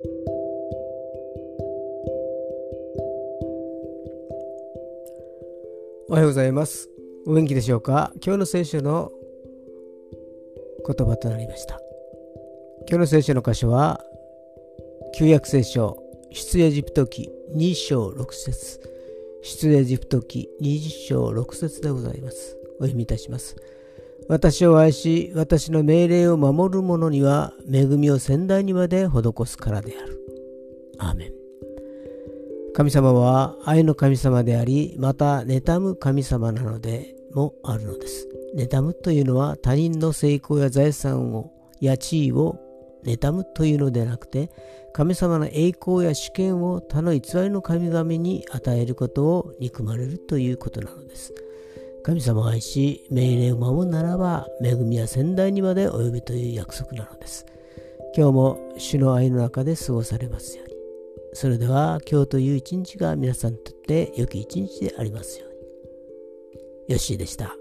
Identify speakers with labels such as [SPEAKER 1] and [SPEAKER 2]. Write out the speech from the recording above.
[SPEAKER 1] おはようございます。お元気でしょうか？今日の聖書の言葉となりました。今日の聖書の箇所は、旧約聖書、出エジプト記2章6節出エジプト記20章6節でございます。お読みいたします。私を愛し、私の命令を守る者には、恵みを仙台にまで施すからである。アーメン。神様は愛の神様であり、また妬む神様なのでもあるのです。妬むというのは他人の成功や財産をや地位を妬むというのでなくて、神様の栄光や主権を他の偽りの神々に与えることを憎まれるということなのです。神様を愛し、命令を守るならば、恵みや先代にまで及びという約束なのです。今日も主の愛の中で過ごされますように。それでは今日という一日が皆さんにとって良き一日でありますように。よッしーでした。